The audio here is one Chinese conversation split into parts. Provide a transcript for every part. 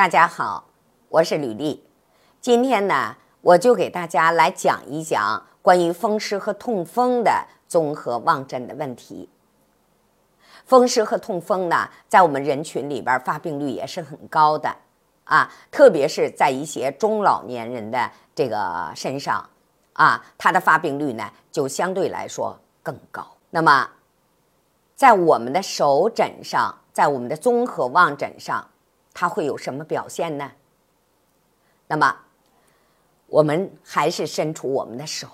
大家好，我是吕丽。今天呢，我就给大家来讲一讲关于风湿和痛风的综合望诊的问题。风湿和痛风呢，在我们人群里边发病率也是很高的啊，特别是在一些中老年人的这个身上啊，它的发病率呢就相对来说更高。那么，在我们的手诊上，在我们的综合望诊上。它会有什么表现呢？那么，我们还是伸出我们的手。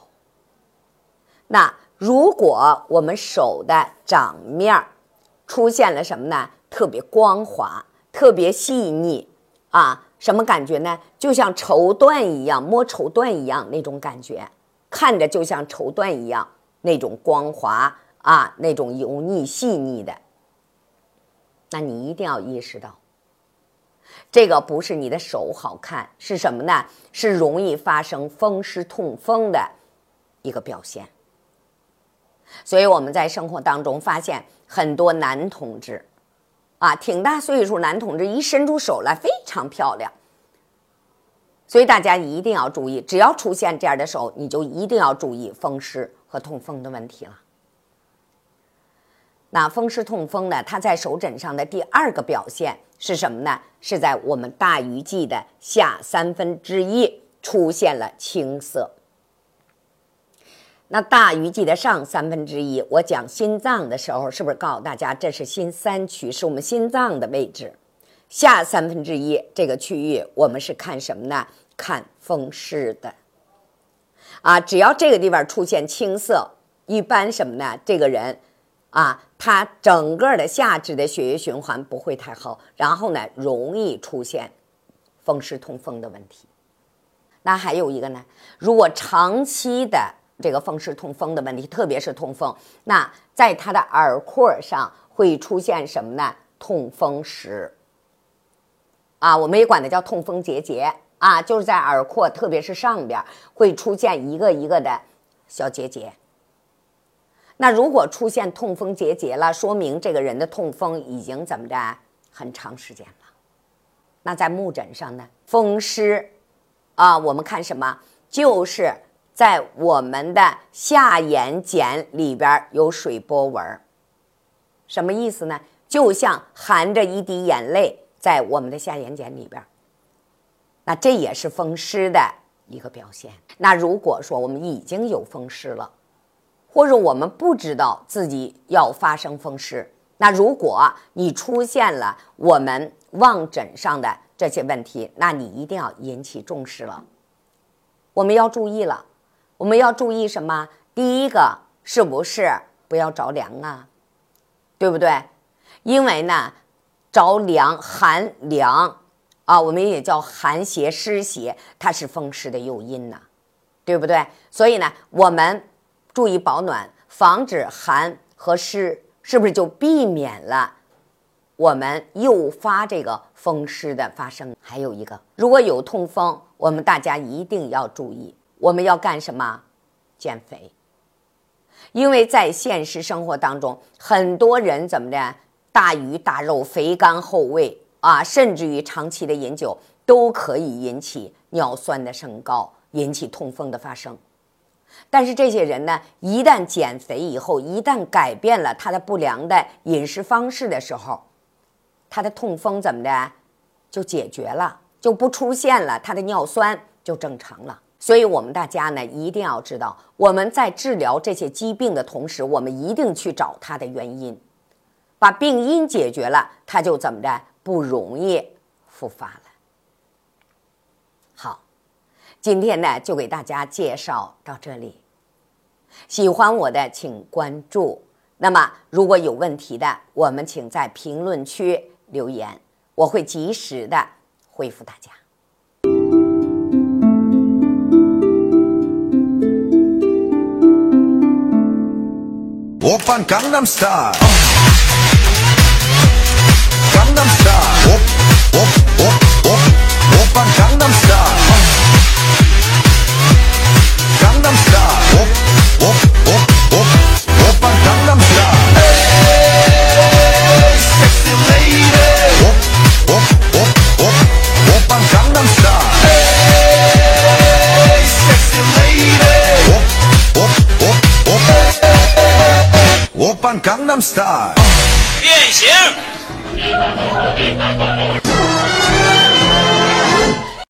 那如果我们手的掌面出现了什么呢？特别光滑，特别细腻啊，什么感觉呢？就像绸缎一样，摸绸缎一样那种感觉，看着就像绸缎一样那种光滑啊，那种油腻细腻的。那你一定要意识到。这个不是你的手好看，是什么呢？是容易发生风湿痛风的一个表现。所以我们在生活当中发现很多男同志，啊，挺大岁数男同志一伸出手来非常漂亮。所以大家一定要注意，只要出现这样的手，你就一定要注意风湿和痛风的问题了。那风湿痛风呢？它在手诊上的第二个表现是什么呢？是在我们大鱼际的下三分之一出现了青色。那大鱼际的上三分之一，我讲心脏的时候，是不是告诉大家这是心三区，是我们心脏的位置？下三分之一这个区域，我们是看什么呢？看风湿的。啊，只要这个地方出现青色，一般什么呢？这个人。啊，它整个的下肢的血液循环不会太好，然后呢，容易出现风湿痛风的问题。那还有一个呢，如果长期的这个风湿痛风的问题，特别是痛风，那在他的耳廓上会出现什么呢？痛风石。啊，我们也管它叫痛风结节啊，就是在耳廓，特别是上边会出现一个一个的小结节。那如果出现痛风结节了，说明这个人的痛风已经怎么着很长时间了。那在目诊上呢，风湿啊，我们看什么？就是在我们的下眼睑里边有水波纹什么意思呢？就像含着一滴眼泪在我们的下眼睑里边那这也是风湿的一个表现。那如果说我们已经有风湿了，或者我们不知道自己要发生风湿，那如果你出现了我们望诊上的这些问题，那你一定要引起重视了。我们要注意了，我们要注意什么？第一个是不是不要着凉啊？对不对？因为呢，着凉寒凉啊，我们也叫寒邪湿邪，它是风湿的诱因呐，对不对？所以呢，我们。注意保暖，防止寒和湿，是不是就避免了我们诱发这个风湿的发生？还有一个，如果有痛风，我们大家一定要注意，我们要干什么？减肥。因为在现实生活当中，很多人怎么的，大鱼大肉、肥甘厚味啊，甚至于长期的饮酒，都可以引起尿酸的升高，引起痛风的发生。但是这些人呢，一旦减肥以后，一旦改变了他的不良的饮食方式的时候，他的痛风怎么的就解决了，就不出现了，他的尿酸就正常了。所以，我们大家呢一定要知道，我们在治疗这些疾病的同时，我们一定去找它的原因，把病因解决了，它就怎么着不容易复发了。好。今天呢，就给大家介绍到这里。喜欢我的请关注。那么，如果有问题的，我们请在评论区留言，我会及时的回复大家。我扮江南 style，江南 style，我我我我我扮江南 style。放《江南 Style》。变形。